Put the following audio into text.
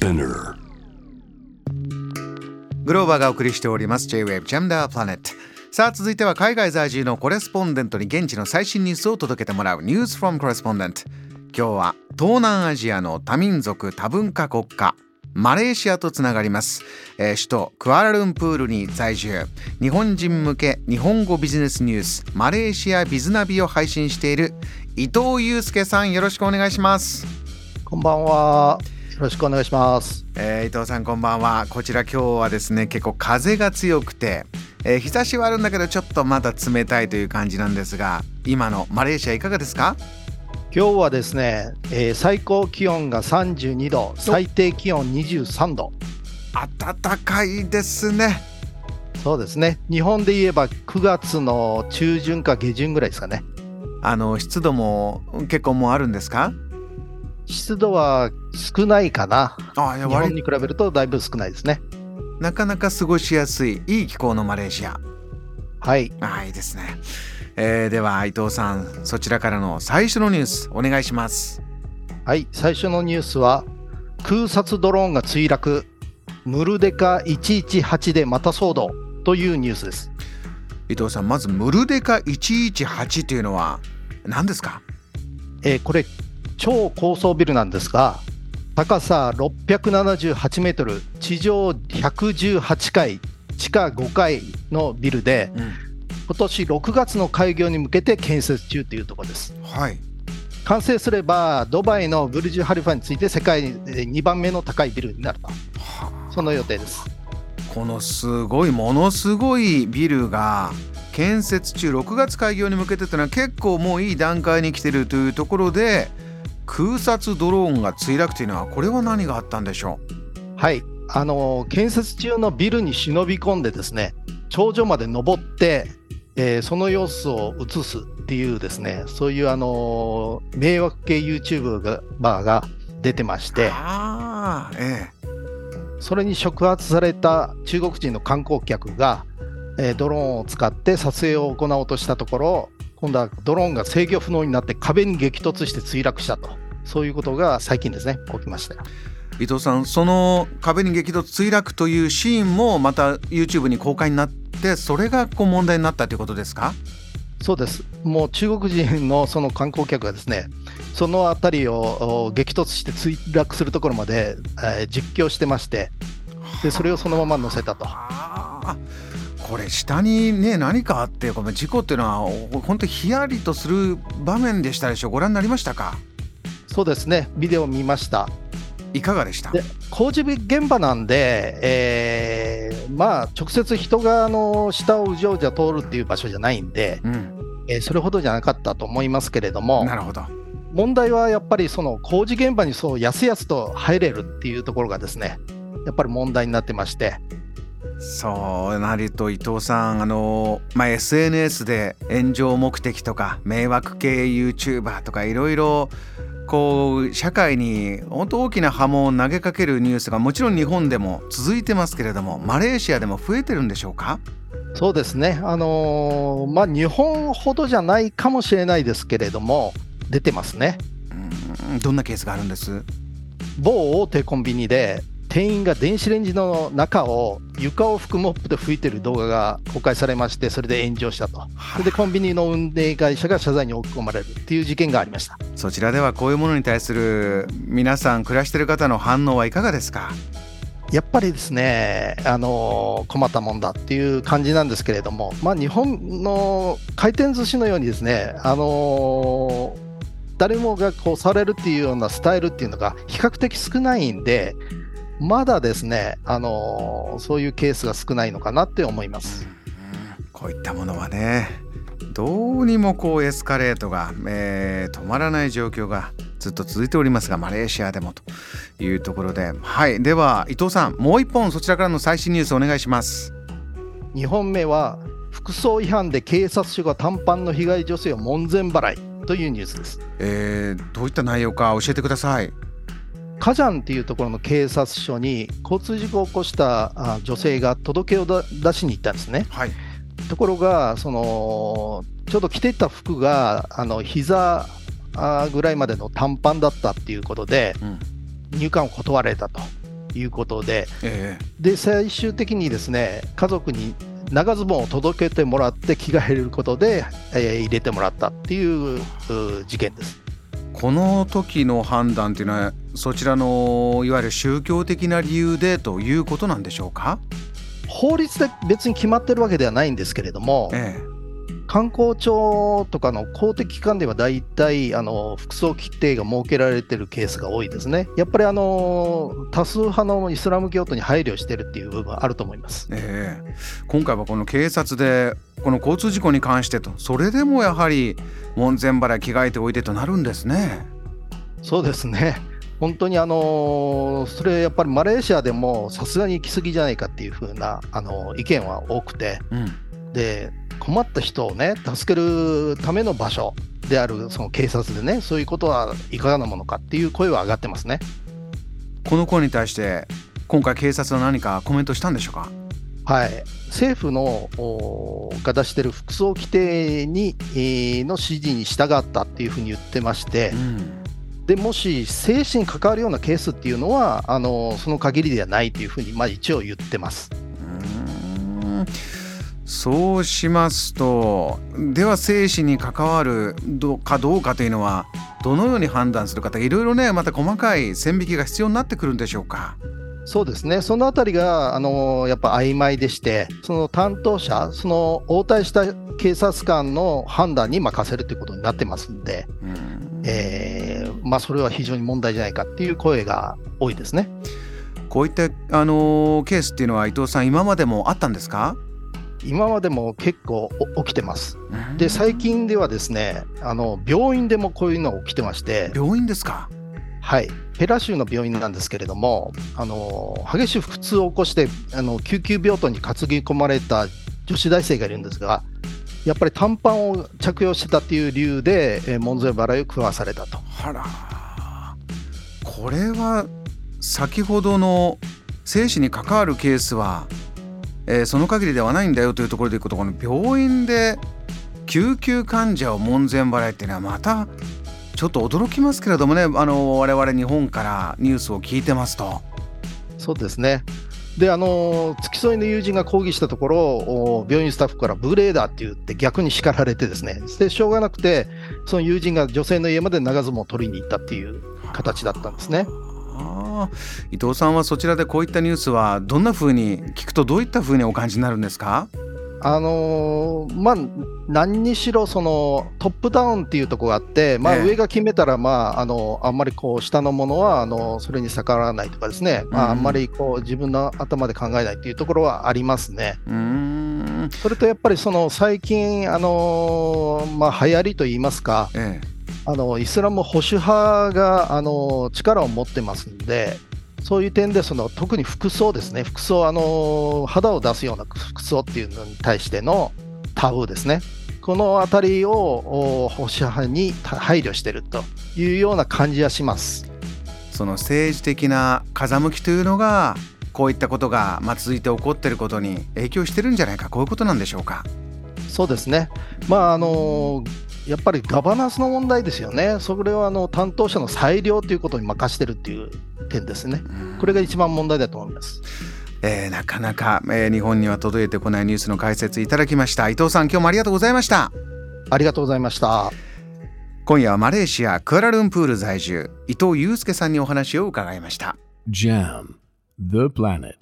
Spinner. グローバーがお送りしております。J-Wave the Planet さあ続いては海外在住のコレスポンデントに現地の最新ニュースを届けてもらう。News from Correspondent 今日は東南アジアの多民族多文化国家マレーシアとつながります、えー首都クアラルンプールに在住。日本人向け日本語ビジネスニュースマレーシアビズナビを配信している伊藤祐介さん。よろしくお願いします。こんばんは。よろしくお願いします。えー伊藤さんこんばんはこちら今日はですね結構風が強くて、えー日差しはあるんだけどちょっとまだ冷たいという感じなんですが今のマレーシアいかがですか？今日はですね、えー最高気温が32度、最低気温23度。暖かいですねそうですね。日本で言えば9月の中旬か下旬ぐらいですかね。あの湿度も結構もうあるんですか？湿度は少ないかな。あいや日本割に比べるとだいぶ少ないですね。なかなか過ごしやすいいい気候のマレーシアはい。あいいですね、えーでは伊藤さんそちらからの最初のニュースお願いしますはい。最初のニュースは、空撮ドローンが墜落、ムルデカ118でまた騒動というニュースです。伊藤さんまずムルデカ118というのは何ですか？えーこれ超高層ビルなんですが高さ678メートル地上118階地下5階のビルでうん。今年6月の開業に向けて建設中というところです。はい。完成すればドバイのブルジュ・ハリファについて世界で2番目の高いビルになると。はその予定です。このすごいものすごいビルが建設中6月開業に向けてというのは結構もういい段階に来てるというところで空撮ドローンが墜落というのはこれは何があったんでしょはい。あの建設中のビルに忍び込んでですね頂上まで登って、えーその様子を映すっていうですねそういうあの迷惑系 YouTuber がバーが出てましうてああえ。それに触発された中国人の観光客が、えードローンを使って撮影を行おうとしたところ今度はドローンが制御不能になって壁に激突して墜落したとそういうことが最近ですね起きました伊藤さんその壁に激突墜落というシーンもまた YouTube に公開になってそれがこう問題になったということですか？そうです、もう中国人のその観光客がですね、その辺りをお激突して墜落するところまで、えー実況してましてで、それをそのまま載せたと。これ下にね何かあってこの事故っていうのはお本当ヒヤリとする場面でしたでしょう。ご覧になりましたか？そうですね、ビデオ見ました。いかがでした？で工事現場なんで、えーまあ、直接人があの下をうじょうじょ通るっていう場所じゃないんで、うんえーそれほどじゃなかったと思いますけれども、なるほど問題はやっぱりその工事現場にそうやすやすと入れるっていうところがですね、やっぱり問題になってまして。そうなると伊藤さんあの、まあ、SNS で炎上目的とか迷惑系 YouTuber とかいろいろこう社会に本当大きな波紋を投げかけるニュースがもちろん日本でも続いてますけれどもマレーシアでも増えてるんでしょうか？そうですね、あのーまあ、日本ほどじゃないかもしれないですけれども、出てますね。うんどんなケースがあるんです？某大手コンビニで、店員が電子レンジの中を床を拭くモップで拭いてる動画が公開されまして、それで炎上したと。それでコンビニの運営会社が謝罪に追い込まれるっていう事件がありました。そちらではこういうものに対する皆さん暮らしてる方の反応はいかがですか？やっぱりですね、あのー困ったもんだっていう感じなんですけれども、まあ、日本の回転寿司のようにですね、あのー誰もがこうされるっていうようなスタイルっていうのが比較的少ないんで、まだですね、あのーそういうケースが少ないのかなって思います。こういったものはねどうにもこうエスカレートが、えー止まらない状況がずっと続いておりますがマレーシアでもというところではいでは伊藤さんもう一本そちらからの最新ニュースお願いします2本目は、服装違反で警察署が短パンの被害女性を門前払いというニュースです。えーどういった内容か教えてくださいカジャンっていうところの警察署に交通事故を起こしたあ女性が届けをだ出しに行ったんですね。はいところがそのちょうど着ていた服があの膝あぐらいまでの短パンだったっていうことでうん入館を断られたということで、えで最終的にですね家族に長ズボンを届けてもらって着替えることで、えー入れてもらったっていうう事件です。この時の判断っていうのはそちらのいわゆる宗教的な理由でということなんでしょうか？法律で別に決まってるわけではないんですけれども、え観光庁とかの公的機関では大体あの服装規定が設けられてるケースが多いですね。やっぱりあの多数派のイスラム教徒に配慮してるっていう部分はあると思います。えええ今回はこの警察でこの交通事故に関してとそれでもやはり門前払い着替えておいてとなるんですね。そうですね。本当にあのそれやっぱりマレーシアでもさすがに行き過ぎじゃないかっていう風なあの意見は多くて、うん。で困った人をね助けるための場所であるその警察でねそういうことはいかがなものかっていう声は上がってますね。この声に対して今回警察は何かコメントしたんでしょうか？はい、政府のおが出している服装規定に、えーの指示に従ったっていうふうに言ってまして、んでもし生死に関わるようなケースっていうのはあのその限りではないというふうに、まあ、一応言ってます。うーんそうしますとでは生死に関わるどかどうかというのはどのように判断するかいろいろねまた細かい線引きが必要になってくるんでしょうか？そうですね、そのあたりがあのやっぱ曖昧でして、その担当者、その応対した警察官の判断に任せるということになってますんで、うんえーまあ、それは非常に問題じゃないかっていう声が多いですね。こういったあのケースっていうのは伊藤さん今までもあったんですか？今までも結構お起きてます。で、最近ではですね、あの病院でもこういうのが起きてまして、病院ですか？はい、ペラ州の病院なんですけれども、あの激しい腹痛を起こしてあの救急病棟に担ぎ込まれた女子大生がいるんですが、やっぱり短パンを着用してたっていう理由で、えー門前払いを食わされたと。あらこれは先ほどの生死に関わるケースは、えーその限りではないんだよというところでいくとこの病院で救急患者を門前払いっていうのはまたちょっと驚きますけれどもねあの我々日本からニュースを聞いてますと。そうですね。で、あの付き添いの友人が抗議したところ、病院スタッフからブレーダーって言って逆に叱られてですね、でしょうがなくて、その友人が女性の家まで長相撲を取りに行ったっていう形だったんですね。伊藤さんはそちらでこういったニュースはどんなふうに聞くとどういったふうにお感じになるんですか？あのーまあ、何にしろそのトップダウンっていうところがあって、まあ、ええ上が決めたら、まあ、あのあんまりこう下のものはあのそれに逆らわないとかですね、まあ、あんまりこう自分の頭で考えないっていうところはありますね。うーん。それとやっぱりその最近、あのーまあ、流行りといいますか、ええ。あのイスラム保守派が、あの力を持ってますんで、そういう点でその特に服装ですね、服装、あの肌を出すような服装っていうのに対してのタブーですね、このあたりをお保守派に配慮しているというような感じはします。その政治的な風向きというのがこういったことがまあ続いて起こっていることに影響してるんじゃないかこういうことなんでしょうか。そうですね、まああのやっぱりガバナンスの問題ですよね、それはあの担当者の裁量ということに任してるっていう点ですね、これが一番問題だと思います。えーなかなか、えー日本には届いてこないニュースの解説いただきました伊藤さん今日もありがとうございましたありがとうございました。今夜はマレーシアクアラルンプール在住伊藤祐介さんにお話を伺いました Jam, the planet.